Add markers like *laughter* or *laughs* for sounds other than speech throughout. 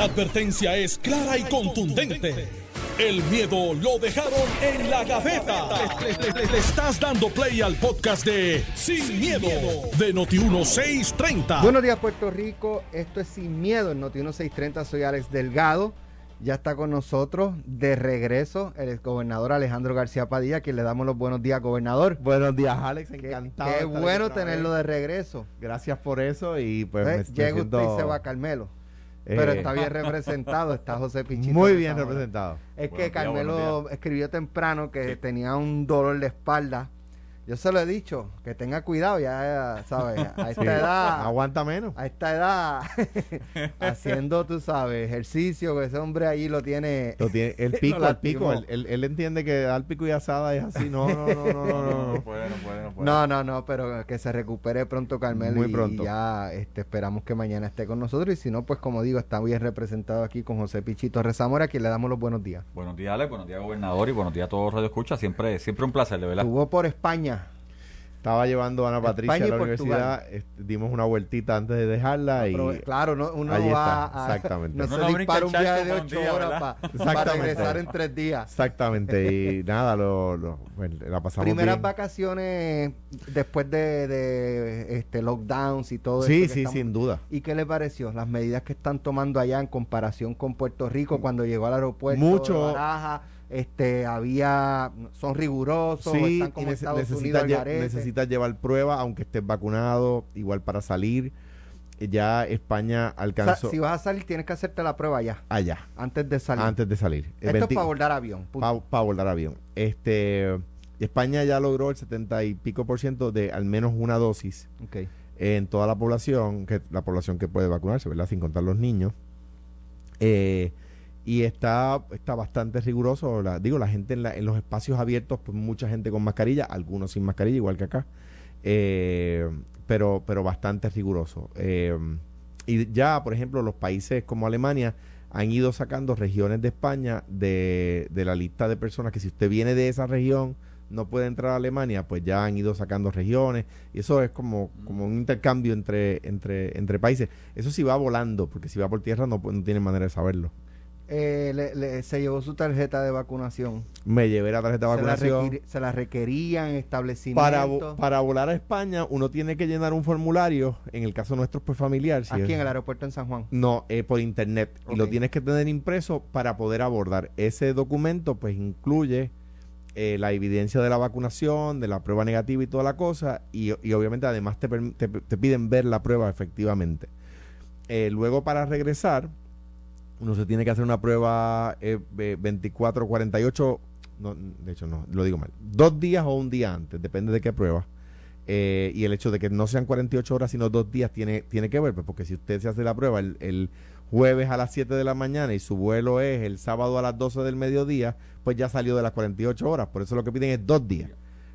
La advertencia es clara y contundente. El miedo lo dejaron en la gaveta. Le, le- le estás dando play al podcast de Sin, miedo, de Noti1630. Buenos días, Puerto Rico. Esto es Sin Miedo en Noti 630. Soy Alex Delgado. Ya está con nosotros de regreso el gobernador Alejandro García Padilla, a quien le damos los buenos días, gobernador. Buenos días, Alex. Encantado. qué bueno tenerlo vez. de regreso. Gracias por eso y pues me- ¿Eh? me Llega usted y se va Carmelo. Pero eh, está bien *laughs* representado, está José Pichito. Muy bien representado. Es que Carmelo escribió temprano que tenía un dolor de espalda. Yo se lo he dicho, que tenga cuidado, ya sabes, a *laughs* esta Sí, edad. Aguanta menos. a esta edad, *laughs* haciendo, tú sabes, ejercicio, que ese hombre ahí lo tiene. Lo tiene, el *laughs* pico, el pico. Él, él- él entiende que dar pico y asada es así. No, no, no, no, no, no, no. puede, no puede, no puede. No, no, no, pero que se recupere pronto Carmelo Muy y- pronto. y ya este, esperamos que mañana esté con nosotros y si no, pues como digo, está bien representado aquí con José Pichito Rezamora, a quien le damos los buenos días. Buenos días, Alex. Buenos días, gobernador. Y buenos días a todos Radio Escucha. Siempre, siempre un placer, de verdad. Jugó por España. Estaba llevando a Ana Patricia España a y la universidad. este, dimos una vueltita antes de dejarla y Pero, claro, no, uno Ahí va está, a, exactamente. no se no brinca dispara un viaje de ocho día, horas para Exactamente. regresar en tres días. exactamente. Y *laughs* nada, lo, lo- bueno, la pasamos Primeras bien. vacaciones después de, de, este lockdowns y todo Sí, que sí, estamos- sin duda. ¿Y qué le pareció? Las medidas que están tomando allá en comparación con Puerto Rico cuando llegó al aeropuerto Mucho- de Baraja, este, había, son rigurosos, Sí, están y como nece- Estados Unidos necesitas, lle- garete. necesitas llevar prueba, aunque estés vacunado, igual para salir. Ya España O sea, alcanzó si vas a salir tienes que hacerte la prueba ya, allá, antes de salir. antes de salir. Esto 20 es para abordar avión. punto. pa- abordar avión. Este, España ya logró el 70 y pico por ciento de al menos una dosis Ok. en toda la población, que la población que puede vacunarse, ¿verdad? Sin contar los niños. Eh, y está, está bastante riguroso. La, digo, la gente en, la- en los espacios abiertos, pues mucha gente con mascarilla, algunos sin mascarilla, igual que acá. Eh, pero, pero bastante riguroso. Eh, y ya, por ejemplo, los países como Alemania han ido sacando regiones de España de, de la lista de personas que si usted viene de esa región no puede entrar a Alemania, pues ya han ido sacando regiones y eso es como, como un intercambio entre, entre, entre países. Eso sí va volando, porque si va por tierra no, pu- no tiene manera de saberlo. Eh, le- le- se llevó su tarjeta de vacunación. Me llevé la tarjeta de Se la, vacunación. se la requerían en establecimientos. Para, para volar a España uno tiene que llenar un formulario, en el caso nuestro pues familiar. si Aquí es- en el aeropuerto en San Juan. No, eh, por internet. Y lo tienes que tener impreso para poder abordar. Ese documento pues incluye eh, la evidencia de la vacunación, de la prueba negativa y toda la cosa. Y, y obviamente además te, te, te piden ver la prueba efectivamente. Eh, luego para regresar, uno se tiene que hacer una prueba eh, eh, 24, 48, no, de hecho no, lo digo mal, dos días o un día antes, depende de qué prueba. Eh, y el hecho de que no sean 48 horas, sino dos días, tiene, tiene que ver, pues, porque si usted se hace la prueba el, el jueves a las 7 de la mañana y su vuelo es el sábado a las 12 del mediodía, pues ya salió de las 48 horas. Por eso lo que piden es dos días.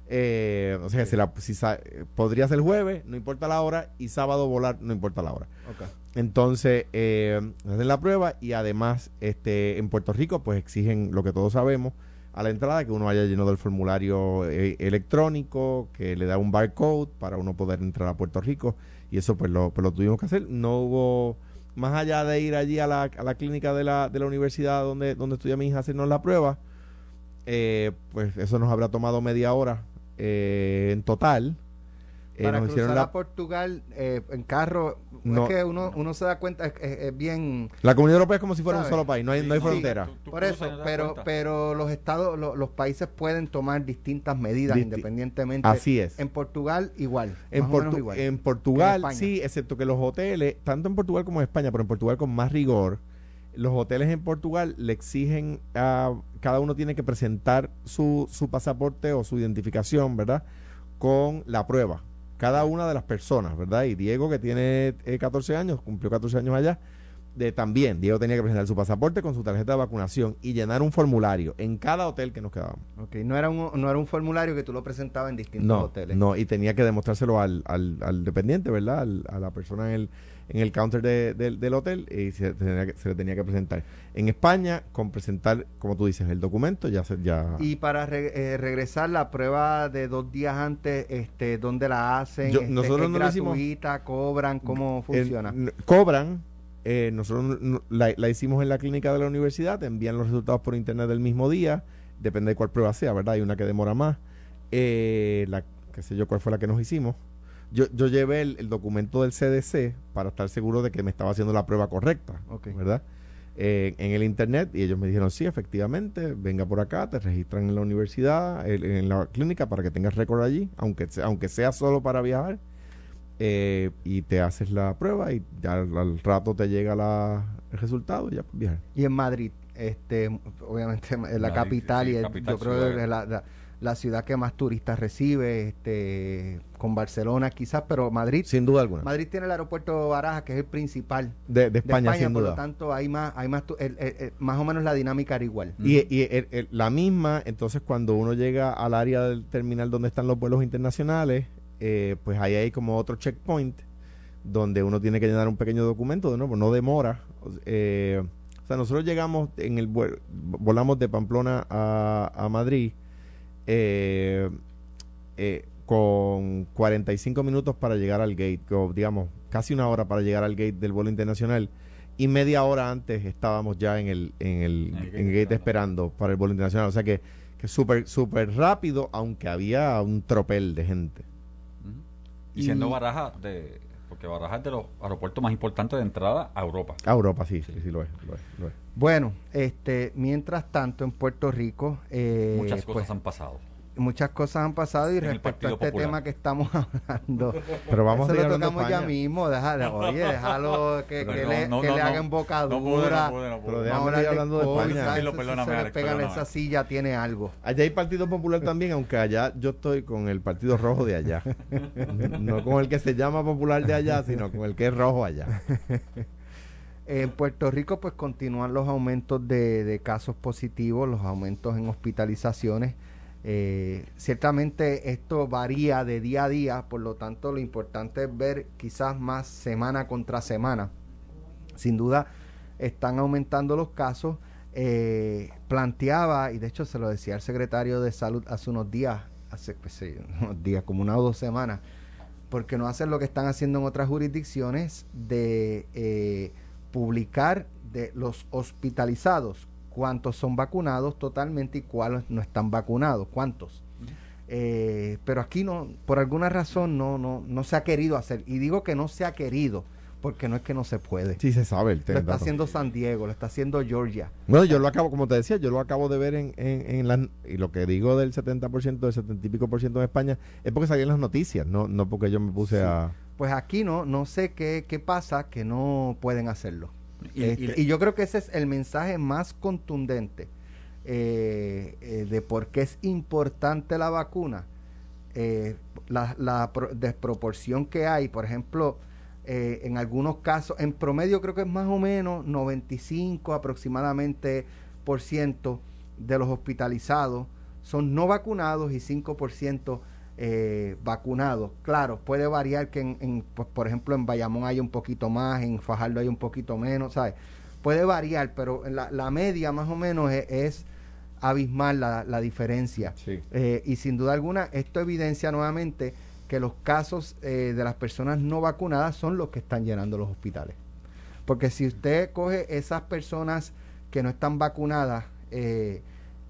Eh, o sea, si la- si sa- podría ser jueves, no importa la hora, y sábado volar, no importa la hora. Entonces, eh, hacen la prueba y además este en Puerto Rico pues exigen lo que todos sabemos a la entrada que uno haya llenado el formulario eh, electrónico, que le da un barcode para uno poder entrar a Puerto Rico y eso pues lo, pues lo tuvimos que hacer. No hubo, más allá de ir allí a la, a la clínica de la, de la universidad donde, donde estudia mi hija a hacernos la prueba, eh, pues eso nos habrá tomado media hora eh, en total. Eh, Para nos cruzar hicieron a la, Portugal eh, en carro, No. es que uno, uno se da cuenta, es, es- es bien... la Comunidad Europea es como si fuera un solo país, no hay, no hay Sí, frontera. tú- tú Por eso, pero, cuenta. pero los estados, lo- los países pueden tomar distintas medidas Disti- independientemente. Así es. En Portugal igual. En, Portu- igual. Portugal, En España. sí, excepto que los hoteles, tanto en Portugal como en España, pero en Portugal con más rigor, los hoteles en Portugal le exigen a cada uno tiene que presentar su, su pasaporte o su identificación, ¿verdad? Con la prueba. Cada una de las personas, ¿verdad? Y Diego, que tiene eh, 14 años, cumplió 14 años allá, de, también, Diego tenía que presentar su pasaporte con su tarjeta de vacunación y llenar un formulario en cada hotel que nos quedábamos. Ok, No, era un, no era un formulario que tú lo presentabas en distintos No, hoteles. no, y tenía que demostrárselo al, al, al dependiente, ¿verdad? Al- a la persona en el, en el counter de- del- del hotel y se, tenía que- se le tenía que presentar. En España, con presentar, como tú dices, el documento, ya se, ya... Y para re- eh, regresar la prueba de dos días antes, este, ¿dónde la hacen? Yo- Este, nosotros ¿Es no lo hicimos- gratuita? ¿Cobran? ¿Cómo funciona? cobran, Eh, nosotros la, la, hicimos en la clínica de la universidad, te envían los resultados por internet del mismo día, depende de cuál prueba sea, ¿verdad? Hay una que demora más. Eh, la, qué sé yo cuál fue la que nos hicimos. Yo, yo llevé el, documento del CDC para estar seguro de que me estaba haciendo la prueba correcta, ¿verdad? Eh, en el internet y ellos me dijeron, sí, efectivamente, venga por acá, te registran en la universidad, en, la clínica para que tengas récord allí, aunque, aunque sea solo para viajar. Eh, y te haces la prueba y ya al, rato te llega la, el resultado y ya puedes viajar. Y en Madrid, este obviamente en la capital y yo creo que la, la, ciudad que más turistas recibe, este con Barcelona quizás, pero Madrid sin duda alguna. Madrid tiene el aeropuerto Baraja que es el principal de, España, sin por duda. lo tanto hay más hay más más o menos la dinámica era igual. Y, y la misma, entonces cuando uno llega al área del terminal donde están los vuelos internacionales eh, pues ahí hay como otro checkpoint donde uno tiene que llenar un pequeño documento, de nuevo, no demora. Eh, o sea, nosotros llegamos en el vuelo, volamos de Pamplona a, Madrid eh, con 45 minutos para llegar al gate, o digamos, casi una hora para llegar al gate del vuelo internacional y media hora antes estábamos ya en el, en el, gate, esperando para el vuelo internacional. O sea que, que súper, súper rápido, aunque había un tropel de gente. Y, siendo Baraja de porque Baraja es de los aeropuertos más importantes de entrada a Europa. A Europa, sí, sí, sí, lo, es, Bueno, este, mientras tanto en Puerto Rico... Eh, Muchas cosas pues, han pasado muchas cosas han pasado y respecto a este tema que estamos *laughs* hablando. Pero vamos eso lo tocamos ya mismo déjalo, *laughs* oye déjalo que, que le, que le hagan embocadura. pero déjame ir hablando de España. se le pegan esa silla tiene algo. Allá hay Partido Popular también aunque allá yo estoy con el Partido Rojo de allá. *laughs* No con el que se llama Popular de allá sino con el que es rojo allá. En Puerto Rico pues continúan los aumentos de, de casos positivos los aumentos en hospitalizaciones eh, ciertamente esto varía de día a día, por lo tanto lo importante es ver quizás más semana contra semana. Sin duda están aumentando los casos. Eh, planteaba, y de hecho se lo decía el secretario de salud hace unos días, hace pues, unos días, como una o dos semanas, porque no hacen lo que están haciendo en otras jurisdicciones de eh, publicar de los hospitalizados cuántos son vacunados totalmente y cuáles no están vacunados, cuántos. Eh, pero aquí no, por alguna razón no, no, no se ha querido hacer. Y digo que no se ha querido, porque no es que no se puede. Sí se sabe el tema. Lo está haciendo San Diego, lo está haciendo Georgia. Bueno, yo lo acabo, como te decía, yo lo acabo de ver en, en, en y lo que digo del 70%, del 70 y pico por ciento en España, es porque salían las noticias, no, no porque yo me puse a... Pues aquí no, no sé qué, qué pasa que no pueden hacerlo. Este, y, yo creo que ese es el mensaje más contundente eh, eh, de por qué es importante la vacuna. Eh, la, desproporción que hay, por ejemplo, en algunos casos, en promedio creo que es más o menos 95 aproximadamente por ciento de los hospitalizados son no vacunados y 5 por ciento eh, vacunados. Claro, puede variar que, en, pues, por ejemplo, en Bayamón hay un poquito más, en Fajardo hay un poquito menos, ¿sabes? Puede variar, pero la, la media más o menos es, abismal la, diferencia. Eh, y sin duda alguna, esto evidencia nuevamente que los casos eh, de las personas no vacunadas son los que están llenando los hospitales. Porque si usted coge esas personas que no están vacunadas y,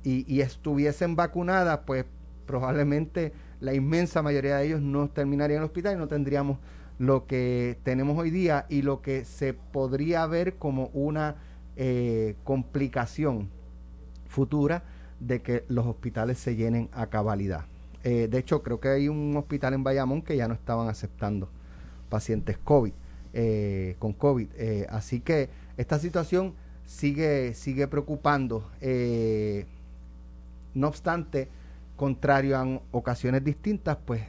y estuviesen vacunadas, pues probablemente la inmensa mayoría de ellos no terminarían en el hospital y no tendríamos lo que tenemos hoy día y lo que se podría ver como una eh, complicación futura de que los hospitales se llenen a cabalidad. Eh, de hecho, creo que hay un hospital en Bayamón que ya no estaban aceptando pacientes COVID, eh, con COVID. así que esta situación sigue, sigue preocupando. no obstante, contrario a ocasiones distintas, pues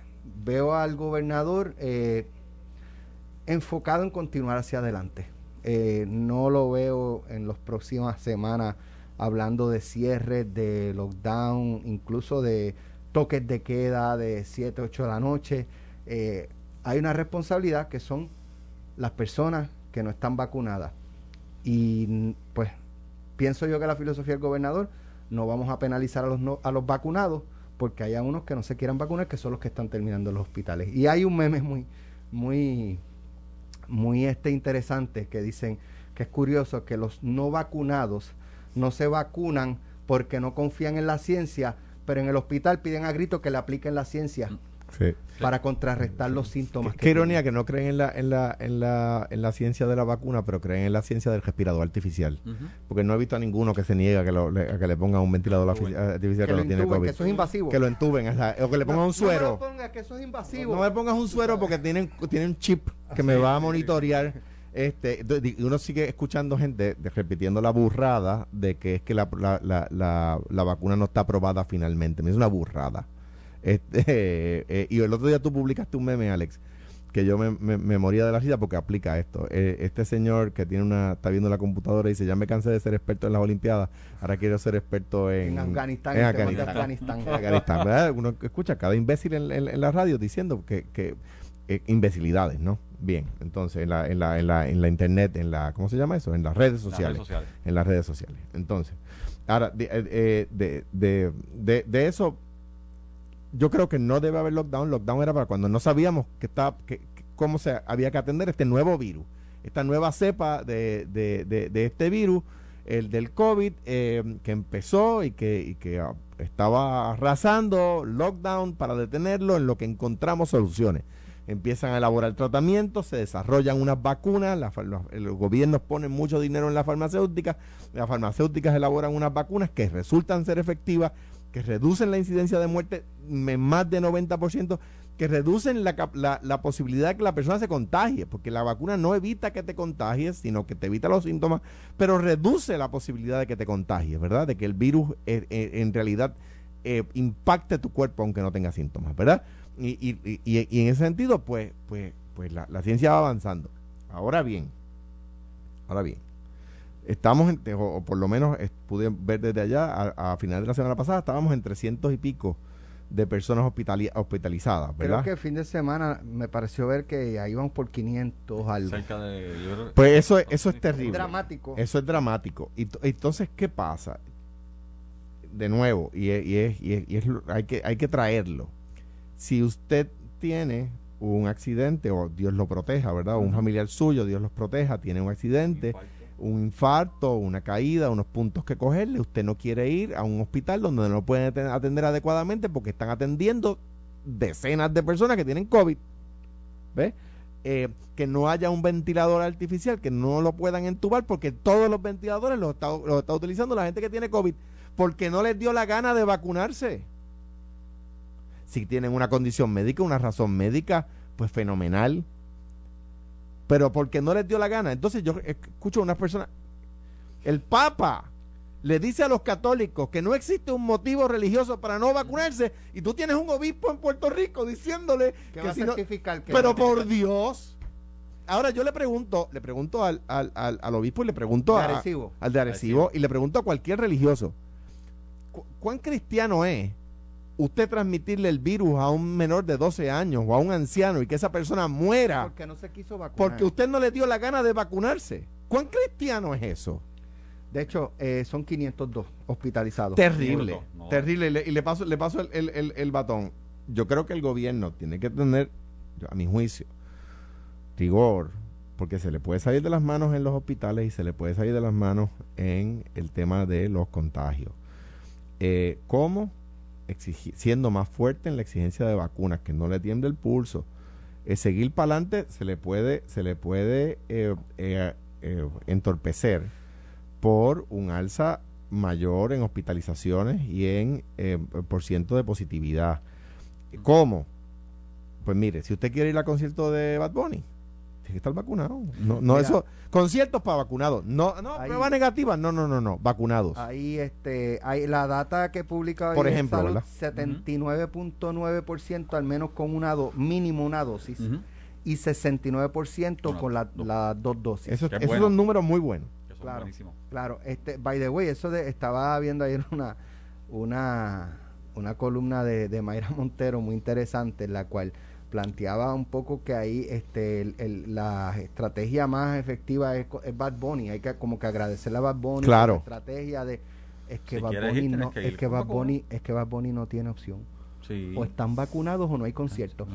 veo al gobernador eh, enfocado en continuar hacia adelante. Eh, no lo veo en las próximas semanas hablando de cierre, de lockdown, incluso de toques de queda de 7, 8 de la noche. Eh, hay una responsabilidad que son las personas que no están vacunadas. Y pues pienso yo que la filosofía del gobernador no vamos a penalizar a los, a los vacunados, porque hay unos que no se quieran vacunar, que son los que están terminando los hospitales. Y hay un meme muy, muy, muy este interesante que dicen, que es curioso que los no vacunados no se vacunan porque no confían en la ciencia, pero en el hospital piden a grito que le apliquen la ciencia. Para contrarrestar los síntomas. Qué, ironía que no creen en la, en, la, en, la, en la ciencia de la vacuna, pero creen en la ciencia del respirador artificial. Porque no he visto a ninguno que se niegue a que, lo, le, a que le pongan un ventilador artificial que, lo, tiene COVID. Que eso es invasivo. Que lo entuben, o que le pongan un suero. No me pongas que eso es invasivo. No me pongas un suero porque tienen, tienen un chip que me va a monitorear. Este, uno sigue escuchando gente repitiendo la burrada de que es que la, la, la, la, vacuna no está aprobada finalmente. Es una burrada. Este, *laughs* eh, y el otro día tú publicaste un meme, Alex, que yo me, me, moría de la risa porque aplica esto. Eh, este señor que tiene una está viendo la computadora y dice, ya me cansé de ser experto en las Olimpiadas, ahora quiero ser experto en, en Afganistán. En Afganistán. Uno escucha cada imbécil en, en, la radio diciendo que, que eh, imbecilidades, ¿no? Bien, entonces en la, en, la, en, la, en la internet, en la, ¿cómo se llama eso? En las redes sociales. En las redes sociales. Entonces, ahora, de, eh, de, de, de, de eso, yo creo que no debe haber lockdown. Lockdown era para cuando no sabíamos que estaba, que, cómo se había que atender este nuevo virus, esta nueva cepa de, de, de, este virus, el del COVID, eh, que empezó y que, que ah, estaba arrasando, lockdown para detenerlo, en lo que encontramos soluciones empiezan a elaborar tratamientos, se desarrollan unas vacunas, los, gobiernos ponen mucho dinero en las farmacéuticas, las farmacéuticas elaboran unas vacunas que resultan ser efectivas, que reducen la incidencia de muerte en más de 90%, que reducen la, posibilidad de que la persona se contagie, porque la vacuna no evita que te contagies, sino que te evita los síntomas, pero reduce la posibilidad de que te contagies, ¿verdad? De que el virus eh, eh, en realidad eh, impacte tu cuerpo aunque no tenga síntomas, ¿verdad? Y, y, y, en ese sentido, pues, pues, pues la, ciencia va avanzando. Ahora bien, ahora bien, estamos, en, o, por lo menos pude ver desde allá, a, final de la semana pasada, estábamos en 300 y pico de personas hospitalizadas, ¿verdad? Creo que el fin de semana me pareció ver que ahí vamos por 500 algo. Cerca de, pues eso, eso es terrible. Es dramático. Eso es dramático. Y entonces, ¿qué pasa? De nuevo, y, es, y, es, hay, que, hay que traerlo si usted tiene un accidente, o Dios lo proteja, ¿verdad? un familiar suyo, Dios los proteja, tiene un accidente, un infarto, una caída, unos puntos que cogerle, usted no quiere ir a un hospital donde no lo pueden atender adecuadamente porque están atendiendo decenas de personas que tienen COVID. ¿Ve? Eh, que no haya un ventilador artificial, que no lo puedan entubar porque todos los ventiladores está, los está utilizando la gente que tiene COVID porque no les dio la gana de vacunarse si tienen una condición médica, una razón médica, pues fenomenal. Pero porque no les dio la gana. Entonces yo escucho a una persona, el Papa le dice a los católicos que no existe un motivo religioso para no vacunarse y tú tienes un obispo en Puerto Rico diciéndole que, si no, pero por Dios. Ahora yo le pregunto le pregunto al, al, al, obispo y le pregunto al de Arecibo y le pregunto a cualquier religioso ¿cuán cristiano es usted transmitirle el virus a un menor de 12 años o a un anciano y que esa persona muera porque no se quiso vacunar. Porque usted no le dio la gana de vacunarse. ¿Cuán cristiano es eso? De hecho, eh, son 502 hospitalizados. Terrible, terrible. Y le, paso, le paso el, el, el, batón. Yo creo que el gobierno tiene que tener, a mi juicio, rigor, porque se le puede salir de las manos en los hospitales y se le puede salir de las manos en el tema de los contagios. Eh, ¿Cómo? Siendo más fuerte en la exigencia de vacunas, que no le tiende el pulso. es seguir para adelante se le puede, se le puede eh, eh, eh, entorpecer por un alza mayor en hospitalizaciones y en por ciento de positividad. ¿Cómo? Pues mire, si usted quiere ir al concierto de Bad Bunny, tiene que estar vacunado. No, no eso, conciertos para vacunados. No, no, prueba negativa. No, no, no, no, vacunados. Ahí, este, hay la data que publica Por ejemplo, 79.9% al menos con una do, mínimo una dosis y 69% con las dos dosis. Eso, esos son números muy buenos. Claro, claro. Este, by the way, eso de, estaba viendo ayer una, una, una columna de, de Mayra Montero muy interesante en la cual planteaba un poco que ahí este la estrategia más efectiva es, Bad Bunny hay que como que agradecerle a Bad Bunny claro. la estrategia de es que Bad Bunny no es que Bad Bunny es que Bad Bunny no tiene opción o están vacunados o no hay conciertos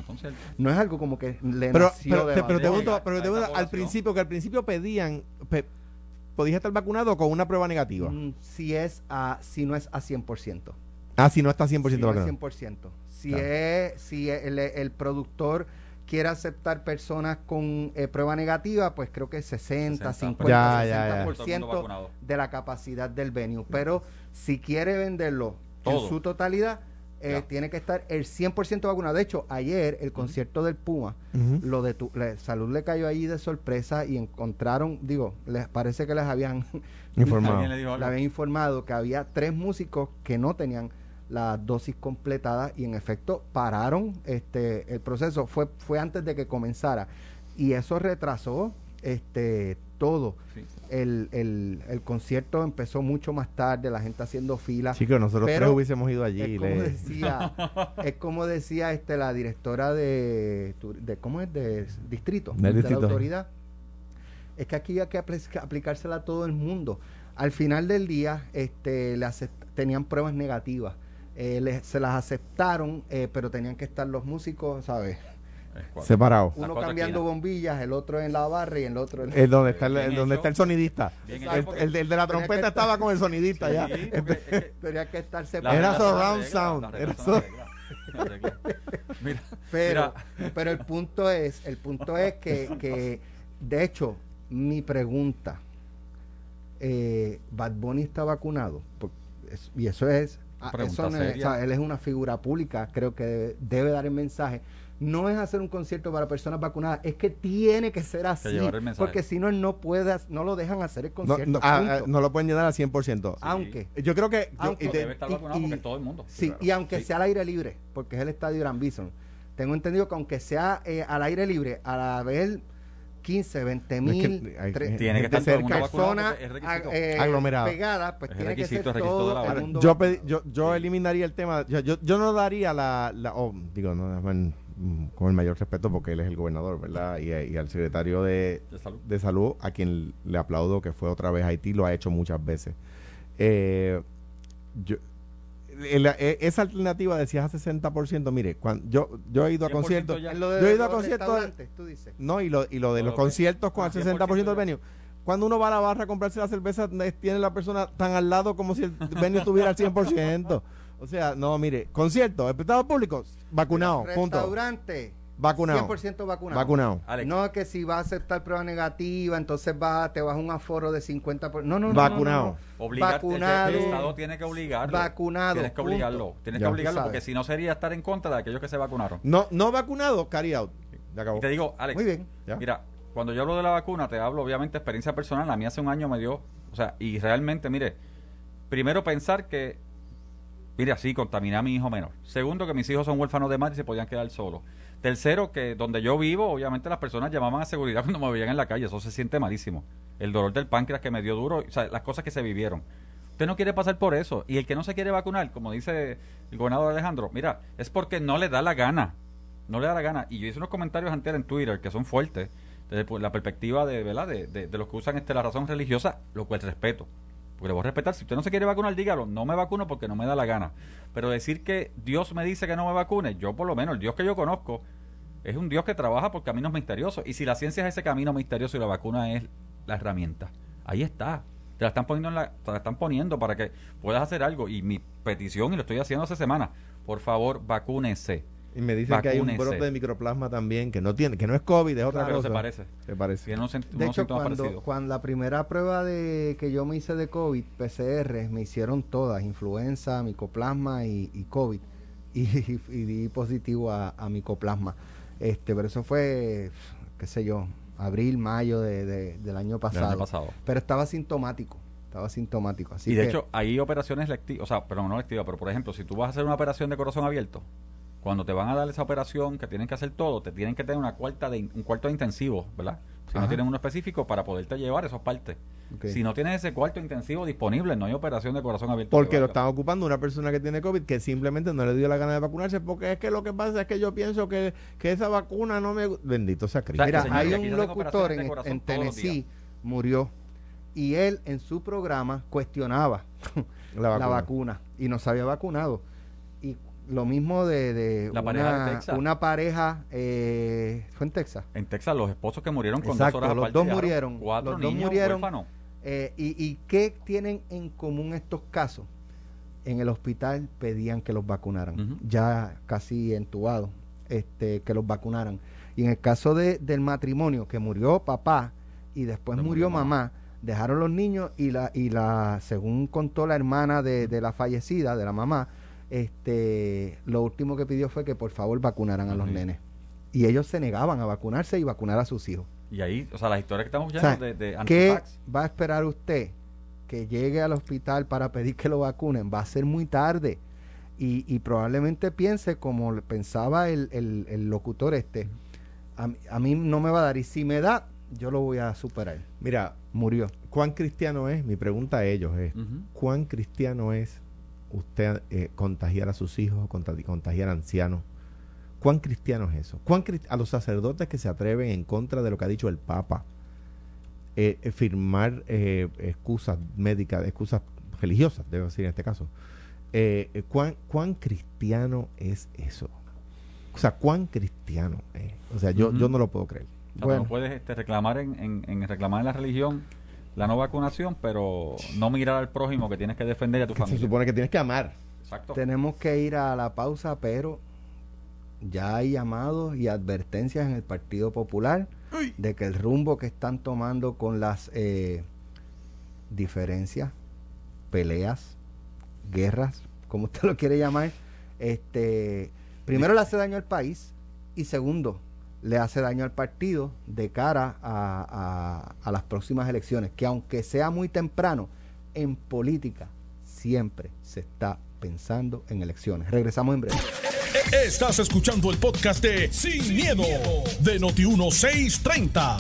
no, es algo como que le pero, pero, te, pregunto, pero te pregunto al principio que al principio pedían podías estar vacunado con una prueba negativa. Mm, si es a, si no es a 100%. Ah, si no está 100% si vacunado. No es 100%. Si, es, si el, el productor quiere aceptar personas con eh, prueba negativa, pues creo que 60, 50, ya, 60% de la capacidad del venue. Pero si quiere venderlo en su totalidad, eh, tiene que estar el 100% vacunado. De hecho, ayer el concierto del Puma, lo de tu, salud le cayó allí de sorpresa y encontraron, digo, les parece que les habían informado. le, habían informado que había tres músicos que no tenían la dosis completada y en efecto pararon este el proceso. Fue fue antes de que comenzara. Y eso retrasó este todo. El, el, concierto empezó mucho más tarde la gente haciendo fila. Sí que nosotros tres hubiésemos ido allí es como decía es como decía este la directora de, de cómo es de distrito de la autoridad. Es que aquí hay que aplicársela a todo el mundo. Al final del día este le tenían pruebas negativas eh, se las aceptaron, eh, pero tenían que estar los músicos, ¿sabes? Separados. Uno cambiando bombillas, el otro en la barra y el otro en donde está el, donde está el sonidista. El, de la trompeta estaba con el sonidista ya. Tenía que estar separado. Era surround sound. pero, pero el punto es, el punto es que, que de hecho, mi pregunta, eh, Bad Bunny está vacunado, y eso es Ah, él es una figura pública, creo que debe, dar el mensaje. No es hacer un concierto para personas vacunadas, es que tiene que ser así. porque si no, él no puede, no lo dejan hacer el concierto. Ah, no, lo pueden llenar al 100%. Aunque. Yo creo que. debe estar vacunado porque todo el mundo. Sí, y aunque sea al aire libre, porque es el estadio Gran Bison. Tengo entendido que aunque sea eh, al aire libre, a la vez 15, 20 mil tiene que estar personas eh, aglomeradas pegadas, pues tiene que ser todo el mundo yo, yo, yo eliminaría el tema, yo, yo, no daría la, la oh, digo, no, con el mayor respeto porque él es el gobernador, ¿verdad? Y, y al secretario de, de, salud. a quien le aplaudo que fue otra vez a Haití, lo ha hecho muchas veces. Eh, yo, e, esa alternativa decías a 60%, mire, cuando yo yo he ido a conciertos, yo he ido a conciertos, no, y lo, y lo de los conciertos con el 60% del venue. Cuando uno va a la barra a comprarse la cerveza, tiene la persona tan al lado como si el venue estuviera al 100%. O sea, no, mire, conciertos, espectáculos públicos, vacunado, punto. Restaurante, Vacunado. 100% vacunado. Vacunado. No es que si va a aceptar prueba negativa, entonces va, te vas a un aforo de 50%. No, no, no. Vacunado. No, vacunado. El, Estado tiene que obligarlo. Vacunado. Tienes que obligarlo. Tienes que obligarlo porque si no sería estar en contra de aquellos que se vacunaron. No, no vacunado, carry out. Y te digo, Alex. Muy bien. Mira, cuando yo hablo de la vacuna, te hablo obviamente experiencia personal. A mí hace un año me dio. O sea, y realmente, mire, primero pensar que. Mire, así contaminé a mi hijo menor. Segundo, que mis hijos son huérfanos de madre y se podían quedar solos. Tercero, que donde yo vivo, obviamente las personas llamaban a seguridad *laughs* cuando me veían en la calle. Eso se siente malísimo. El dolor del páncreas que me dio duro, o sea, las cosas que se vivieron. Usted no quiere pasar por eso. Y el que no se quiere vacunar, como dice el gobernador Alejandro, mira, es porque no le da la gana. No le da la gana. Y yo hice unos comentarios antes en Twitter que son fuertes, desde la perspectiva de, ¿verdad? De, los que usan este, la razón religiosa, lo cual respeto. Porque le voy a respetar. Si usted no se quiere vacunar, dígalo. No me vacuno porque no me da la gana. Pero decir que Dios me dice que no me vacune, yo por lo menos, el Dios que yo conozco, es un Dios que trabaja por caminos misteriosos. Y si la ciencia es ese camino misterioso y la vacuna es la herramienta, ahí está. Te la están poniendo, en la, te la están poniendo para que puedas hacer algo. Y mi petición, y lo estoy haciendo hace semanas, por favor, vacúnese. Y me dicen que hay un brote de microplasma también, que no tiene, que no es COVID, es otra cosa. se parece. Se parece. de hecho, cuando, cuando, la primera prueba de que yo me hice de COVID, PCR, me hicieron todas, influenza, micoplasma y, COVID. *laughs* Y, di positivo a, a micoplasma. Este, pero eso fue, qué sé yo, abril, mayo de, del año pasado. pasado. Pero estaba sintomático. Estaba sintomático. Así y de hecho, hay operaciones lectivas, o sea, pero no lectivas, pero por ejemplo, si tú vas a hacer una operación de corazón abierto, cuando te van a dar esa operación, que tienen que hacer todo, te tienen que tener una cuarta de, un cuarto de intensivo, ¿verdad? Si no tienen uno específico para poderte llevar esas partes. Si no tienes ese cuarto intensivo disponible, no hay operación de corazón abierto. Porque lo está ocupando una persona que tiene COVID que simplemente no le dio la gana de vacunarse porque es que lo que pasa es que yo pienso que, que esa vacuna no me... Bendito sea Cristo. Mira, hay un locutor en, Tennessee, murió, y él en su programa cuestionaba la *laughs* vacuna. la vacuna y no se había vacunado. Y lo mismo de, una, pareja, eh, fue en Texas. En Texas, los esposos que murieron con dos horas los dos murieron. Cuatro los niños dos murieron. Eh, y, qué tienen en común estos casos? En el hospital pedían que los vacunaran, ya casi entubados, este, que los vacunaran. Y en el caso de, del matrimonio, que murió papá y después murió mamá, dejaron los niños y la, y la según contó la hermana de, de la fallecida, de la mamá, este, lo último que pidió fue que por favor vacunaran a los nenes. Y ellos se negaban a vacunarse y vacunar a sus hijos. Y ahí, o sea, la historia que estamos escuchando de, de ¿Qué va a esperar usted que llegue al hospital para pedir que lo vacunen? Va a ser muy tarde. Y, y probablemente piense como pensaba el, el, locutor este. A, a, mí no me va a dar. Y si me da, yo lo voy a superar. Mira, murió. ¿Cuán cristiano es? Mi pregunta a ellos es, ¿cuán cristiano es usted eh, contagiar a sus hijos, contagiar a ancianos? ¿Cuán cristiano es eso? ¿Cuán a los sacerdotes que se atreven en contra de lo que ha dicho el Papa, eh, eh, firmar excusas médicas, excusas religiosas, debo decir en este caso, ¿cuán, ¿cuán cristiano es eso? O sea, ¿cuán cristiano es? O sea, yo, yo no lo puedo creer. bueno. puedes este, reclamar en, en, reclamar en la religión la no vacunación, pero no mirar al prójimo que tienes que defender a tu familia. Se supone que tienes que amar. Exacto. Tenemos que ir a la pausa, pero ya hay llamados y advertencias en el Partido Popular de que el rumbo que están tomando con las eh, diferencias, peleas, guerras, como usted lo quiere llamar, este, primero le hace daño al país y segundo, le hace daño al partido de cara a, a, las próximas elecciones, que aunque sea muy temprano, en política siempre se está pensando en elecciones. Regresamos en breve. Estás escuchando el podcast de Sin, miedo, de Noti1630.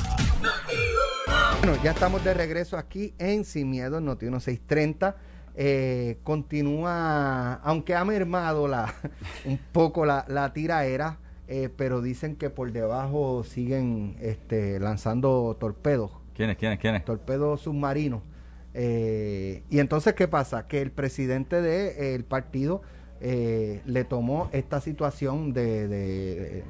Bueno, ya estamos de regreso aquí en Sin Miedo, Noti1630. Eh, continúa, aunque ha mermado la, *laughs* un poco la, la tiraera, eh, pero dicen que por debajo siguen este, lanzando torpedos. ¿Quiénes, quiénes, quiénes? Torpedos submarinos. Eh, y entonces, ¿qué pasa? Que el presidente del partido eh, le tomó esta situación de,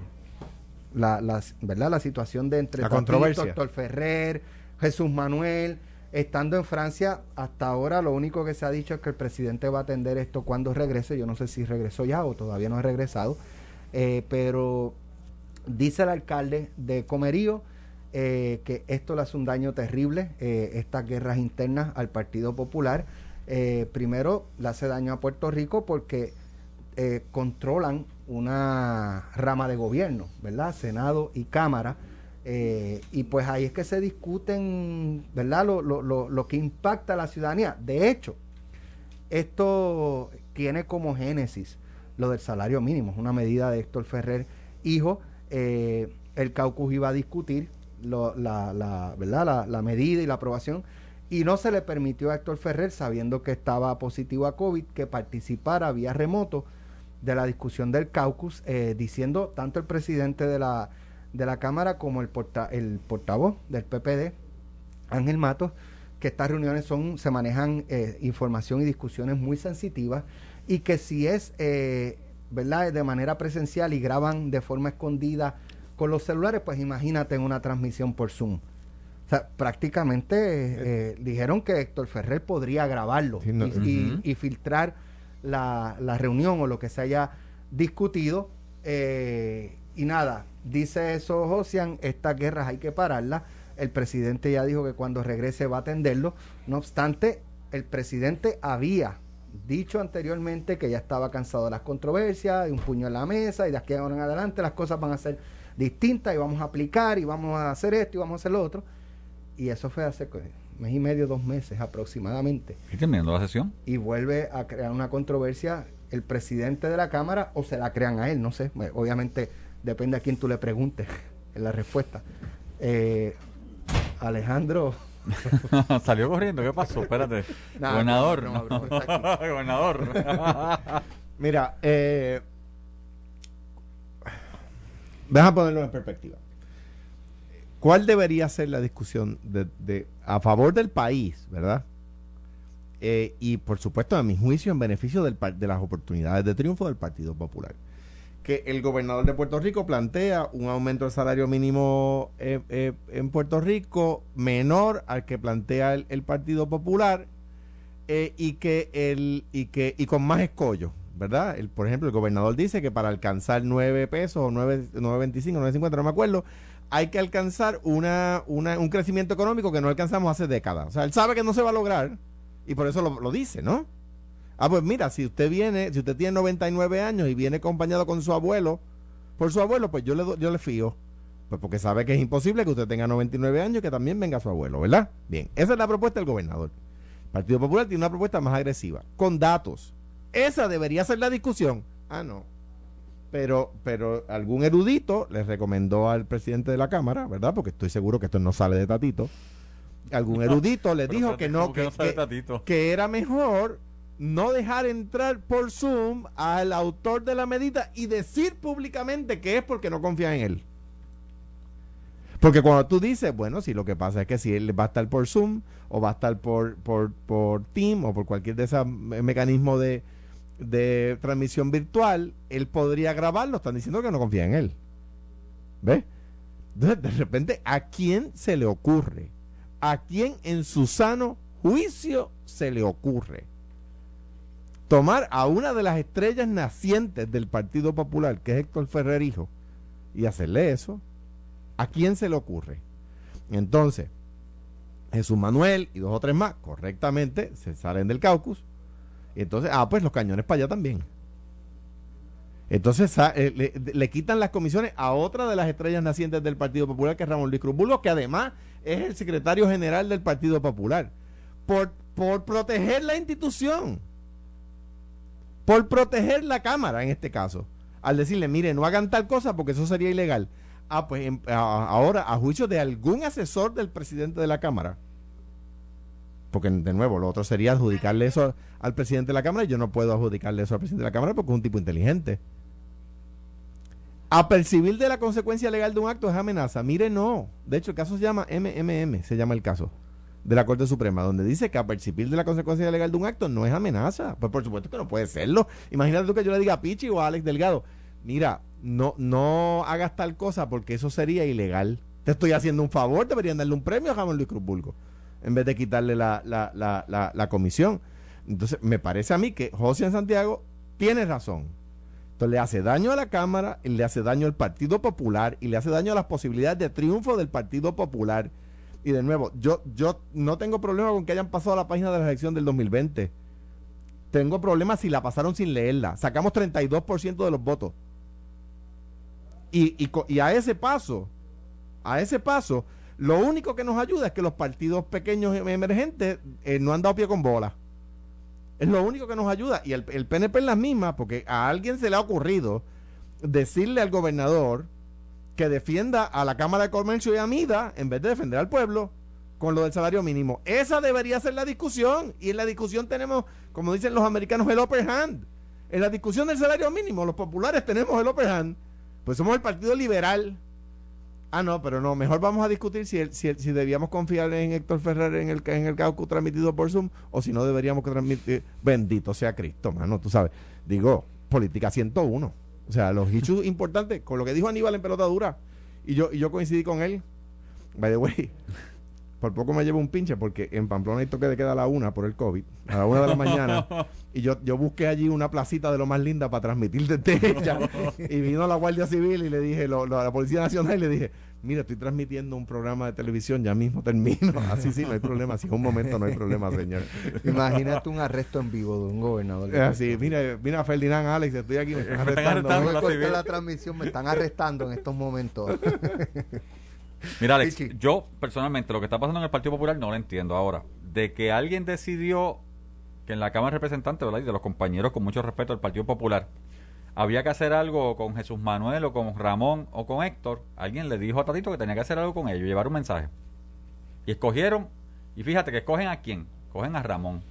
la, ¿verdad? la situación de entre la controversia. Doctor Ferrer, Jesús Manuel. Estando en Francia, hasta ahora lo único que se ha dicho es que el presidente va a atender esto cuando regrese. Yo no sé si regresó ya o todavía no ha regresado. Eh, pero dice el alcalde de Comerío eh, que esto le hace un daño terrible, eh, estas guerras internas al Partido Popular. primero, le hace daño a Puerto Rico porque controlan una rama de gobierno, ¿verdad? Senado y Cámara. y pues ahí es que se discuten, ¿verdad? Lo, lo, lo, lo que impacta a la ciudadanía. De hecho, esto tiene como génesis lo del salario mínimo. Es una medida de Héctor Ferrer, hijo. Eh, el caucus iba a discutir la, ¿verdad? La, medida y la aprobación y no se le permitió a Héctor Ferrer, sabiendo que estaba positivo a COVID, que participara vía remoto de la discusión del caucus, eh, diciendo tanto el presidente de la, de la Cámara como el, porta, el portavoz del PPD, Ángel Matos, que estas reuniones son se manejan eh, información y discusiones muy sensitivas y que si es eh, verdad de manera presencial y graban de forma escondida con los celulares, pues imagínate en una transmisión por Zoom. O sea, prácticamente eh, eh, dijeron que Héctor Ferrer podría grabarlo y, filtrar la, la, reunión o lo que se haya discutido. y nada, dice eso Josian, estas guerras hay que pararlas. El presidente ya dijo que cuando regrese va a atenderlo. No obstante, el presidente había dicho anteriormente que ya estaba cansado de las controversias, de un puño en la mesa y de aquí ahora en adelante las cosas van a ser distintas y vamos a aplicar y vamos a hacer esto y vamos a hacer lo otro. Y eso fue hace mes y medio, dos meses aproximadamente. ¿Y terminando la sesión? Y vuelve a crear una controversia el presidente de la Cámara o se la crean a él, no sé. Obviamente depende a quién tú le preguntes *laughs* en la respuesta. Eh, Alejandro *laughs* Salió corriendo, ¿qué pasó? Espérate. Gobernador. *laughs* Gobernador. *laughs* Mira, eh, deja ponerlo en perspectiva. ¿Cuál debería ser la discusión de, a favor del país, verdad? Eh, y por supuesto, a mi juicio, en beneficio del, de las oportunidades de triunfo del Partido Popular. Que el gobernador de Puerto Rico plantea un aumento del salario mínimo eh, eh, en Puerto Rico menor al que plantea el, Partido Popular eh, y que el y que y con más escollo, ¿verdad? El, por ejemplo, el gobernador dice que para alcanzar 9 pesos o 9.25, 9.50, no me acuerdo, hay que alcanzar una, una, un crecimiento económico que no alcanzamos hace décadas. O sea, él sabe que no se va a lograr y por eso lo dice, ¿no? Ah, pues mira, si usted viene, si usted tiene 99 años y viene acompañado con su abuelo, por su abuelo, pues yo le, yo le fío. Pues porque sabe que es imposible que usted tenga 99 años y que también venga su abuelo, ¿verdad? Bien, esa es la propuesta del gobernador. El Partido Popular tiene una propuesta más agresiva, con datos. Esa debería ser la discusión. Ah, no. Pero, pero algún erudito le recomendó al presidente de la Cámara, ¿verdad? Porque estoy seguro que esto no sale de Tatito. Algún *laughs* erudito le dijo que no, que, que era mejor no dejar entrar por Zoom al autor de la medida y decir públicamente que es porque no confía en él. Porque cuando tú dices, bueno, si lo que pasa es que si él va a estar por Zoom o va a estar por, por, por Team o por cualquier de esos mecanismos de, de transmisión virtual, él podría grabarlo. Están diciendo que no confía en él. ¿Ves? Entonces, de repente, ¿a quién se le ocurre? ¿A quién en su sano juicio se le ocurre? Tomar a una de las estrellas nacientes del Partido Popular, que es Héctor Ferrer Hijo, y hacerle eso, ¿a quién se le ocurre? Entonces, Jesús Manuel y dos o tres más, correctamente, se salen del caucus. Entonces, ah, pues los cañones para allá también. Entonces eh, le, quitan las comisiones a otra de las estrellas nacientes del Partido Popular, que es Ramón Luis Cruz que además es el secretario general del Partido Popular, por, por proteger la institución por proteger la Cámara en este caso, al decirle, mire, no hagan tal cosa porque eso sería ilegal. Ah, pues em, ahora, a juicio de algún asesor del presidente de la Cámara, porque de nuevo, lo otro sería adjudicarle eso al presidente de la Cámara y yo no puedo adjudicarle eso al presidente de la Cámara porque es un tipo inteligente. A percibir de la consecuencia legal de un acto es amenaza. Mire, no. De hecho, el caso se llama MMM, se llama el caso de la Corte Suprema, donde dice que a percibir de la consecuencia legal de un acto no es amenaza. Pues por supuesto que no puede serlo. Imagínate tú que yo le diga a Pichi o a Alex Delgado, mira, no, no hagas tal cosa porque eso sería ilegal. Te estoy haciendo un favor, deberían darle un premio a Jamón Luis Cruz Bulgo, en vez de quitarle la, la, la, la, comisión. Entonces, me parece a mí que José en Santiago tiene razón. Entonces le hace daño a la Cámara, y le hace daño al Partido Popular y le hace daño a las posibilidades de triunfo del Partido Popular y de nuevo, yo, yo no tengo problema con que hayan pasado a la página de la elección del 2020. Tengo problemas si la pasaron sin leerla. Sacamos 32% de los votos. Y, y, a ese paso, a ese paso, lo único que nos ayuda es que los partidos pequeños em, emergentes eh, no han dado pie con bola. Es lo único que nos ayuda. Y el, el PNP es la misma, porque a alguien se le ha ocurrido decirle al gobernador que defienda a la Cámara de Comercio y a MIDA en vez de defender al pueblo con lo del salario mínimo. Esa debería ser la discusión. Y en la discusión tenemos, como dicen los americanos, el upper hand. En la discusión del salario mínimo, los populares tenemos el upper hand. Pues somos el Partido Liberal. Ah, no, pero no, mejor vamos a discutir si, si, si debíamos confiar en Héctor Ferrer en el, en el caucus transmitido por Zoom o si no deberíamos transmitir. Bendito sea Cristo, mano, tú sabes. Digo, política 101. O sea, los issues *laughs* importantes, con lo que dijo Aníbal en pelota dura, y yo, y yo coincidí con él. By the way, por poco me llevo un pinche porque en Pamplona hay toque de queda a la una por el COVID, a la una de la mañana. y yo, yo busqué allí una placita de lo más linda para transmitir desde ella. *laughs* y vino la Guardia Civil y le dije, lo, a la Policía Nacional y le dije, mira, estoy transmitiendo un programa de televisión, ya mismo termino. *laughs* Así sí, no hay problema. Si es un momento, no hay problema, señor. Imagínate un arresto en vivo de un gobernador. Así, mira, mira Ferdinand Alex, estoy aquí, me están *laughs* arrestando. la, transmisión, me están arrestando en estos momentos. *laughs* Mira, Alex, yo personalmente lo que está pasando en el Partido Popular no lo entiendo. Ahora, de que alguien decidió que en la Cámara de Representantes, ¿verdad? Y de los compañeros con mucho respeto del Partido Popular, había que hacer algo con Jesús Manuel o con Ramón o con Héctor, alguien le dijo a Tatito que tenía que hacer algo con ellos, llevar un mensaje. Y escogieron, y fíjate que escogen a quién, cogen a Ramón,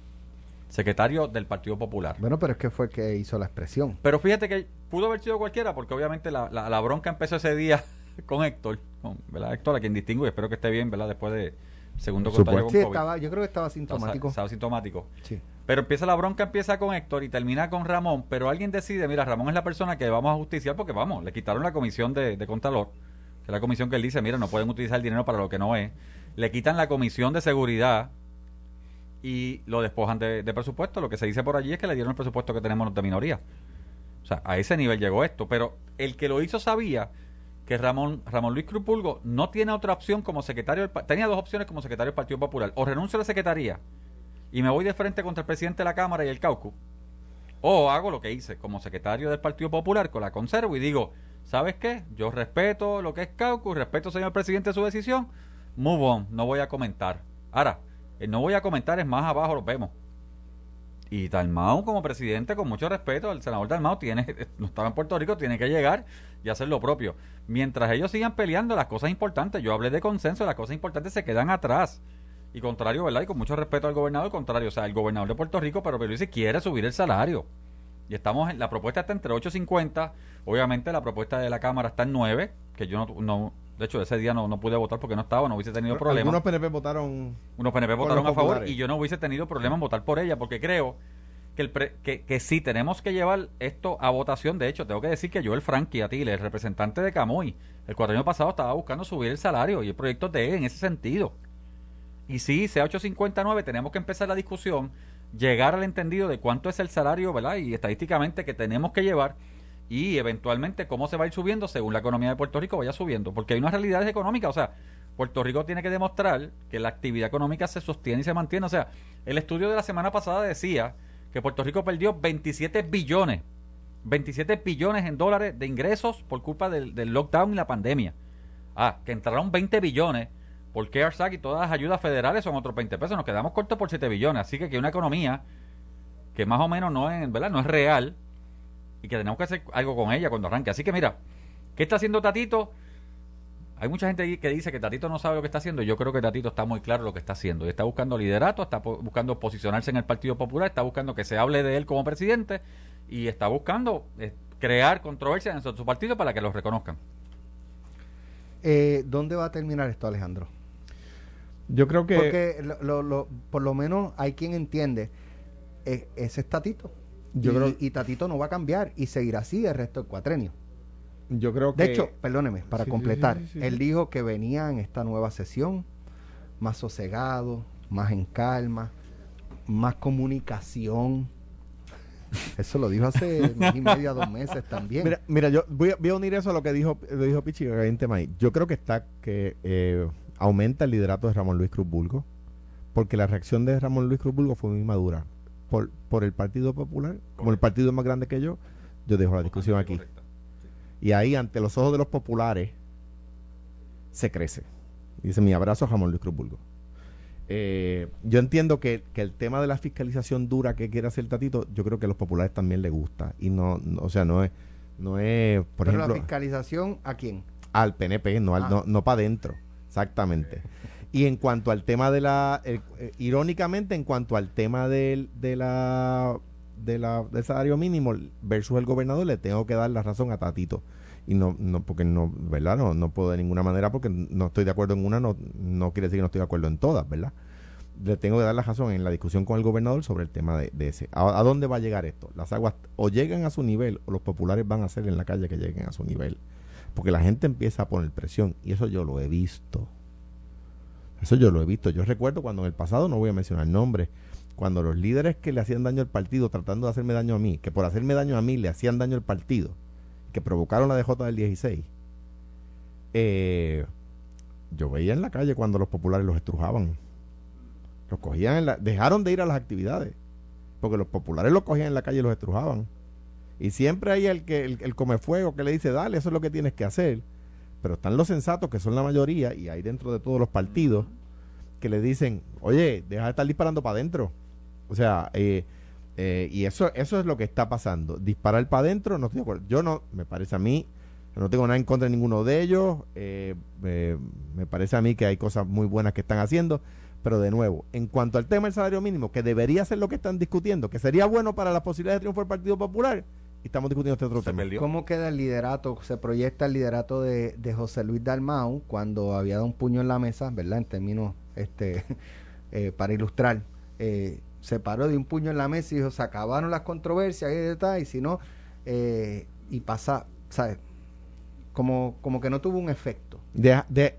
secretario del Partido Popular. Bueno, pero es que fue que hizo la expresión. Pero fíjate que pudo haber sido cualquiera, porque obviamente la, la, bronca empezó ese día *laughs* con Héctor, con, ¿verdad? Héctor, a quien distingo y espero que esté bien, ¿verdad? Después de segundo contagio con COVID. yo creo que estaba sintomático. Estaba, sintomático. Sí. Pero empieza la bronca, empieza con Héctor y termina con Ramón, pero alguien decide, mira, Ramón es la persona que vamos a justiciar porque vamos, le quitaron la comisión de, de que es la comisión que él dice, mira, no pueden utilizar el dinero para lo que no es. Le quitan la comisión de seguridad y lo despojan de, presupuesto. Lo que se dice por allí es que le dieron el presupuesto que tenemos de minoría. O sea, a ese nivel llegó esto. Pero el que lo hizo sabía que Ramón, Ramón Luis Crupulgo no tiene otra opción como secretario del, tenía dos opciones como secretario del Partido Popular. O renuncio a la secretaría y me voy de frente contra el presidente de la Cámara y el Caucu. O hago lo que hice como secretario del Partido Popular con la conservo y digo, ¿sabes qué? Yo respeto lo que es Caucu, respeto, señor presidente, su decisión. Move on, no voy a comentar. Ahora, el no voy a comentar es más abajo, lo vemos. Y Dalmau, como presidente, con mucho respeto, el senador Dalmau tiene, *laughs* no estaba en Puerto Rico, tiene que llegar y hacer lo propio. Mientras ellos sigan peleando las cosas importantes, yo hablé de consenso, las cosas importantes se quedan atrás. Y contrario, ¿verdad? Y con mucho respeto al gobernador, contrario, o sea, el gobernador de Puerto Rico, pero Luis quiere subir el salario. Y estamos en, la propuesta está entre 8.50, obviamente la propuesta de la Cámara está en 9, que yo no, no de hecho ese día no, no pude votar porque no estaba, no hubiese tenido problema. Unos PNP votaron Unos PNP votaron a favor y yo no hubiese tenido problema en votar por ella porque creo que, el que, que sí tenemos que llevar esto a votación. De hecho, tengo que decir que Joel Frankie Atile, el representante de Camuy, el cuatro año pasado estaba buscando subir el salario y el proyecto de él en ese sentido. Y sí, sea 859, tenemos que empezar la discusión, llegar al entendido de cuánto es el salario, ¿verdad? Y estadísticamente que tenemos que llevar y eventualmente cómo se va a ir subiendo según la economía de Puerto Rico vaya subiendo. Porque hay unas realidades económicas, o sea, Puerto Rico tiene que demostrar que la actividad económica se sostiene y se mantiene. O sea, el estudio de la semana pasada decía que Puerto Rico perdió 27 billones, 27 billones en dólares de ingresos por culpa del, del lockdown y la pandemia. Ah, que entraron 20 billones por CARES y todas las ayudas federales son otros 20 pesos. Nos quedamos cortos por 7 billones. Así que hay una economía que más o menos no es, real y que tenemos que hacer algo con ella cuando arranque. Así que mira, ¿qué está haciendo Tatito? Hay mucha gente que dice que Tatito no sabe lo que está haciendo. Yo creo que Tatito está muy claro lo que está haciendo. Y está buscando liderato, está buscando posicionarse en el Partido Popular, está buscando que se hable de él como presidente y está buscando eh, crear controversia en su, partido para que lo reconozcan. Eh, ¿Dónde va a terminar esto, Alejandro? Yo creo que... Porque lo, por lo menos hay quien entiende, eh, ese es Tatito. Yo y, creo... y Tatito no va a cambiar y seguirá así el resto del cuatrenio. Yo creo que... De hecho, perdóneme, para completar, él dijo que venía en esta nueva sesión más sosegado, más en calma, más comunicación. *laughs* Eso lo dijo hace *laughs* mes y media, dos meses también. Mira, mira yo voy a, unir eso a lo que dijo, lo dijo Pichi, que hay un tema ahí. Yo creo que está que eh, aumenta el liderato de Ramón Luis Cruz Bulgo, porque la reacción de Ramón Luis Cruz Bulgo fue muy madura. Por, por el Partido Popular, como el partido más grande que yo, yo dejo la discusión aquí. Y ahí, ante los ojos de los populares, se crece. Dice mi abrazo a Ramón Luis Cruz Bulgo. Eh, yo entiendo que, el tema de la fiscalización dura que quiere hacer Tatito, yo creo que a los populares también les gusta. Y no, o sea, no es, no es, por ejemplo. la fiscalización a quién? Al PNP, no, al, ah. no, no para adentro. Exactamente. Y en cuanto al tema de la, eh, irónicamente, en cuanto al tema del, de la, de la, del salario mínimo versus el gobernador, le tengo que dar la razón a Tatito. Y no, no porque no, ¿verdad? No, no puedo de ninguna manera, porque no estoy de acuerdo en una, no, no quiere decir que no estoy de acuerdo en todas, ¿verdad? Le tengo que dar la razón en la discusión con el gobernador sobre el tema de, ese. ¿A, dónde va a llegar esto? Las aguas o llegan a su nivel o los populares van a hacer en la calle que lleguen a su nivel. Porque la gente empieza a poner presión y eso yo lo he visto. Eso yo lo he visto. Yo recuerdo cuando en el pasado, no voy a mencionar nombres, cuando los líderes que le hacían daño al partido tratando de hacerme daño a mí, que por hacerme daño a mí le hacían daño al partido, que provocaron la DJ del 16, eh, yo veía en la calle cuando los populares los estrujaban. Los cogían en la, dejaron de ir a las actividades, porque los populares los cogían en la calle y los estrujaban. Y siempre hay el que el, el come fuego que le dice, dale, eso es lo que tienes que hacer. Pero están los sensatos, que son la mayoría, y hay dentro de todos los partidos, que le dicen, oye, deja de estar disparando para adentro. O sea, eh, eh, y eso, eso es lo que está pasando. Disparar para adentro, no estoy de acuerdo. Yo no, me parece a mí, no tengo nada en contra de ninguno de ellos. Eh, me parece a mí que hay cosas muy buenas que están haciendo. Pero de nuevo, en cuanto al tema del salario mínimo, que debería ser lo que están discutiendo, que sería bueno para las posibilidades de triunfo del Partido Popular, estamos discutiendo este otro tema. ¿Cómo queda el liderato? Se proyecta el liderato de, José Luis Dalmau cuando había dado un puño en la mesa, ¿verdad? En términos, este, *laughs* eh, para ilustrar. Eh, se paró de un puño en la mesa y dijo, se acabaron las controversias y, y si no, eh, y pasa, ¿sabes? Como, como que no tuvo un efecto. De,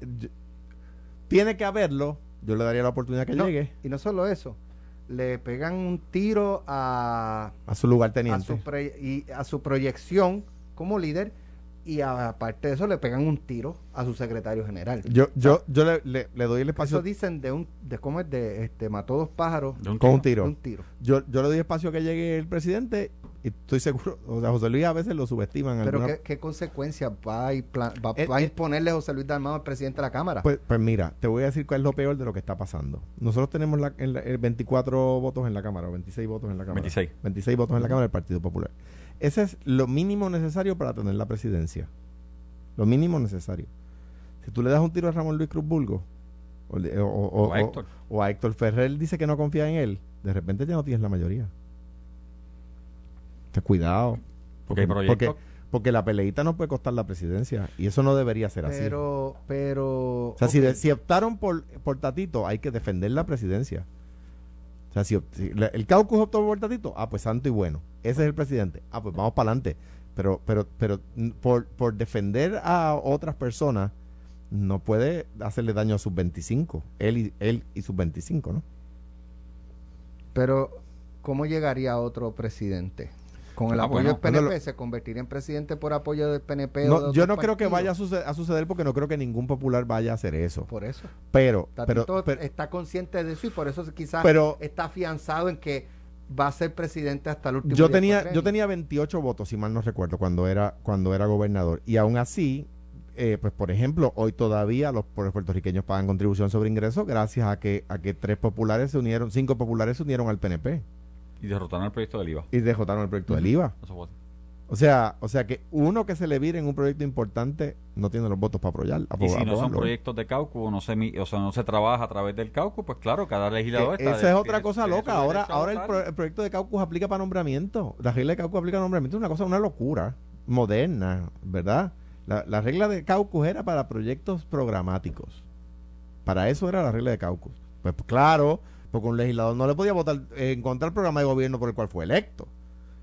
tiene que haberlo, yo le daría la oportunidad que llegue. Y no solo eso, le pegan un tiro a, a su lugar teniente. y a su proyección como líder y aparte de eso le pegan un tiro a su secretario general. Yo yo yo le, le, doy el espacio. Eso dicen de un de cómo es de este mató dos pájaros con un tiro. un tiro. Yo yo le doy espacio a que llegue el presidente y estoy seguro, o sea, José Luis a veces lo subestiman. Pero ¿qué, qué consecuencias va a, va, eh, a eh, imponerle José Luis Dalmado al presidente de la Cámara? Pues, pues mira, te voy a decir cuál es lo peor de lo que está pasando. Nosotros tenemos la, el, 24 votos en la Cámara, o 26 votos en la Cámara. 26. 26 votos en la Cámara del Partido Popular. Ese es lo mínimo necesario para tener la presidencia. Lo mínimo necesario. Si tú le das un tiro a Ramón Luis Cruz Bulgo, o, a Héctor. Ferrer dice que no confía en él, de repente ya no tienes la mayoría. Ten cuidado. Porque, porque, la peleita no puede costar la presidencia. Y eso no debería ser así. Pero, pero. O sea, si, si, optaron por, por Tatito, hay que defender la presidencia. O sea, si, el caucus optó por Tatito, ah, pues santo y bueno. Ese es el presidente. Ah, pues vamos para adelante. Pero, pero, pero por, por defender a otras personas, no puede hacerle daño a sus 25, él y, él y sus 25, ¿no? Pero, ¿cómo llegaría otro presidente? Con el ah, apoyo del PNP, ¿se convertiría en presidente por apoyo del PNP? No, yo no creo que vaya a suceder, porque no creo que ningún popular vaya a hacer eso. Por eso. Pero, pero, está consciente de eso y por eso quizás está afianzado en que va a ser presidente hasta el último yo tenía yo tenía 28 votos si mal no recuerdo cuando era cuando era gobernador y aún así eh, pues por ejemplo hoy todavía los, puertorriqueños pagan contribución sobre ingresos gracias a que a que tres populares se unieron cinco populares se unieron al PNP y derrotaron el proyecto del IVA y derrotaron el proyecto del IVA o sea, o sea que uno que se le vire en un proyecto importante no tiene los votos para apoyar. y si no son proyectos de caucus, no se, o sea, no se trabaja a través del caucus, pues claro, cada legislador está... Esa es otra cosa loca. Ahora, ahora el, proyecto de caucus aplica para nombramiento. La regla de caucus aplica para nombramiento. Es una cosa, una locura moderna, ¿verdad? La, la regla de caucus era para proyectos programáticos. Para eso era la regla de caucus. Pues claro, porque un legislador no le podía votar en contra del programa de gobierno por el cual fue electo.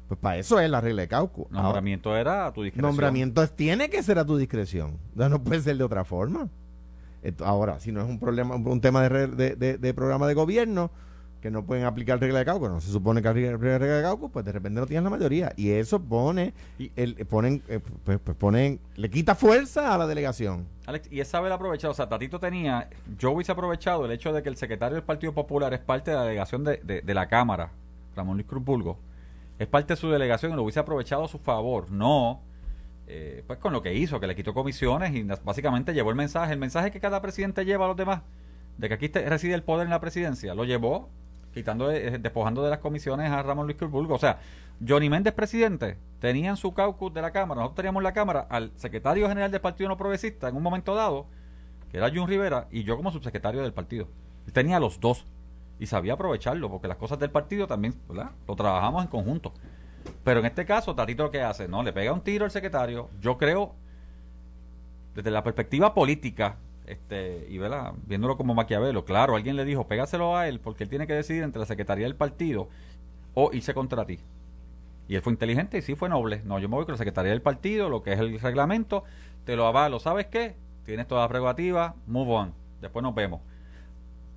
Pues para eso es la regla de caucus. Nombramiento era a tu discreción. Nombramiento tiene que ser a tu discreción. No puede ser de otra forma. ahora, si no es un problema, un tema de, de, programa de gobierno que no pueden aplicar regla de caucus, no se supone que aplica regla de caucus, pues de repente no tienes la mayoría. Y eso pone, el, ponen, eh, pues, pues, ponen, le quita fuerza a la delegación. Alex, y esa vez aprovechado, o sea, Tatito tenía, yo hubiese aprovechado el hecho de que el secretario del Partido Popular es parte de la delegación de, la Cámara, Ramón Luis Cruz Bulgo es parte de su delegación y lo hubiese aprovechado a su favor. No, eh, pues con lo que hizo, que le quitó comisiones y básicamente llevó el mensaje, el mensaje que cada presidente lleva a los demás, de que aquí reside el poder en la presidencia, lo llevó quitando, eh, despojando de las comisiones a Ramón Luis Curvulgo. O sea, Johnny Méndez, presidente, tenía en su caucus de la Cámara, nosotros teníamos en la Cámara al secretario general del Partido No Progresista en un momento dado, que era Jun Rivera, y yo como subsecretario del partido. Él tenía los dos y sabía aprovecharlo, porque las cosas del partido también lo trabajamos en conjunto. Pero en este caso, Tatito lo que hace, no, le pega un tiro al secretario. Yo creo, desde la perspectiva política, este, y ¿verdad? viéndolo como Maquiavelo, claro, alguien le dijo, pégaselo a él, porque él tiene que decidir entre la secretaría del partido o irse contra ti. Y él fue inteligente y sí fue noble. No, yo me voy con la secretaría del partido, lo que es el reglamento, te lo avalo, ¿sabes qué? Tienes toda la prerrogativa, move on. Después nos vemos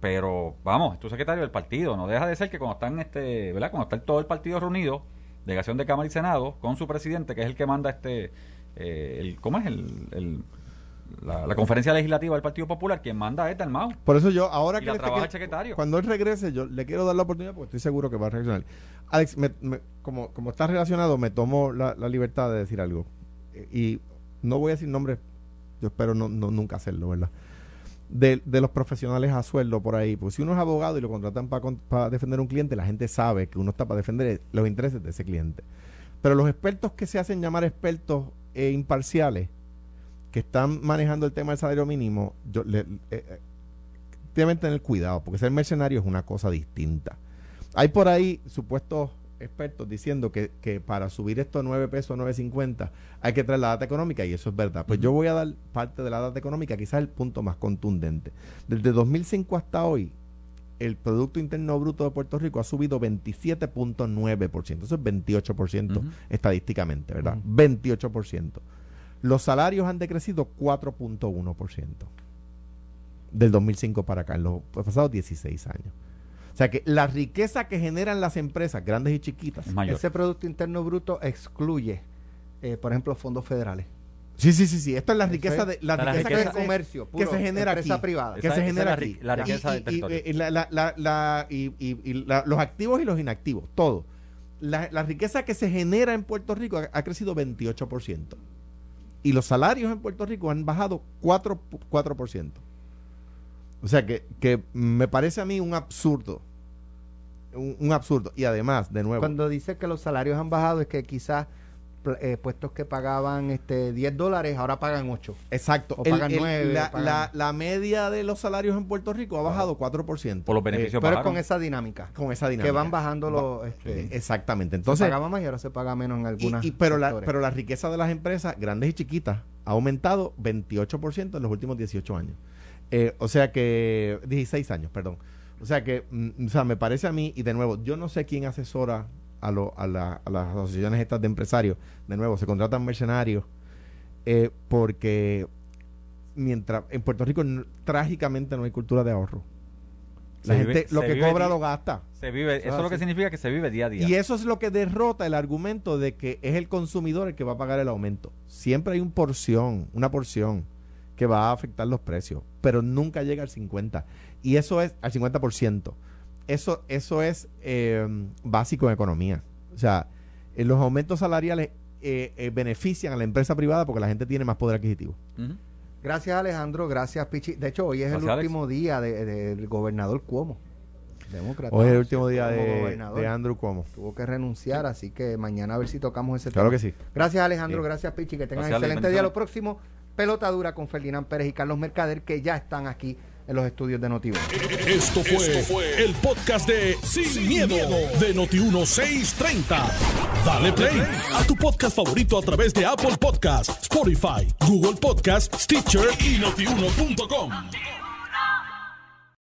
pero vamos, tu secretario del partido, no deja de ser que cuando están este, ¿verdad? Cuando está todo el partido reunido, delegación de Cámara y Senado, con su presidente, que es el que manda este, eh, el, ¿cómo es? El, la, conferencia legislativa del Partido Popular, quien manda es Dalmau. Por eso yo, ahora que, trabaja el secretario. Cuando él regrese, yo le quiero dar la oportunidad porque estoy seguro que va a reaccionar. Alex, como, como está relacionado, me tomo la, libertad de decir algo. Y no voy a decir nombres, yo espero no, no nunca hacerlo, ¿verdad? de, los profesionales a sueldo por ahí. Porque si uno es abogado y lo contratan para defender a un cliente, la gente sabe que uno está para defender los intereses de ese cliente. Pero los expertos que se hacen llamar expertos e imparciales, que están manejando el tema del salario mínimo, yo, le, eh, eh, deben tener cuidado, porque ser mercenario es una cosa distinta. Hay por ahí supuestos expertos diciendo que, que para subir esto a 9 pesos, 9.50, hay que traer la data económica y eso es verdad. Pues yo voy a dar parte de la data económica, quizás el punto más contundente. Desde 2005 hasta hoy, el Producto Interno Bruto de Puerto Rico ha subido 27.9%. Eso es 28% estadísticamente, ¿verdad? 28%. Los salarios han decrecido 4.1% del 2005 para acá, en los pasados 16 años. O sea que la riqueza que generan las empresas, grandes y chiquitas, ese Producto Interno Bruto excluye, eh, por ejemplo, fondos federales. Sí, sí, sí, sí. Esta es la riqueza de la, riqueza, que, se, comercio, que se genera aquí, privada. que se genera aquí. La riqueza del territorio. Y, los activos y los inactivos, todo. La, riqueza que se genera en Puerto Rico ha, crecido 28%. Y los salarios en Puerto Rico han bajado 4%. 4%. O sea que, que me parece a mí un absurdo. Un, absurdo. Y además, de nuevo. Cuando dice que los salarios han bajado, es que quizás eh, puestos que pagaban este 10 dólares ahora pagan 8. Exacto. O pagan 9. La, media de los salarios en Puerto Rico ha bajado 4%. Por los beneficios eh, Pero con esa dinámica. Con esa dinámica. Que van bajando los. Este, exactamente. Entonces. Se pagaba más y ahora se paga menos en algunas. pero, la, pero la riqueza de las empresas, grandes y chiquitas, ha aumentado 28% en los últimos 18 años. Eh, o sea que, 16 años, perdón. O sea que, mm, o sea, me parece a mí, y de nuevo, yo no sé quién asesora a, lo, a, la, a las asociaciones estas de empresarios. De nuevo, se contratan mercenarios eh, porque mientras en Puerto Rico trágicamente no hay cultura de ahorro. La gente lo que cobra lo gasta. Se vive, eso, es lo que significa que se vive día a día. Y eso es lo que derrota el argumento de que es el consumidor el que va a pagar el aumento. Siempre hay una porción, una porción que va a afectar los precios, pero nunca llega al 50. Y eso es al 50%. Eso, eso es eh, básico en economía. O sea, eh, los aumentos salariales eh, benefician a la empresa privada porque la gente tiene más poder adquisitivo. Gracias Alejandro, gracias Pichi. De hecho, hoy es el último día del gobernador Cuomo. Demócrata. Hoy es el último día de, de, Andrew Cuomo. Tuvo que renunciar, así que mañana a ver si tocamos ese tema. Claro que sí. Gracias Alejandro, gracias Pichi, que tengan excelente día. Lo próximo, pelota dura con Ferdinand Pérez y Carlos Mercader, que ya están aquí en los estudios de noti Esto fue, el podcast de Sin, miedo, de Noti1630. Dale play a tu podcast favorito a través de Apple Podcasts, Spotify, Google Podcasts, Stitcher y notiuno.com.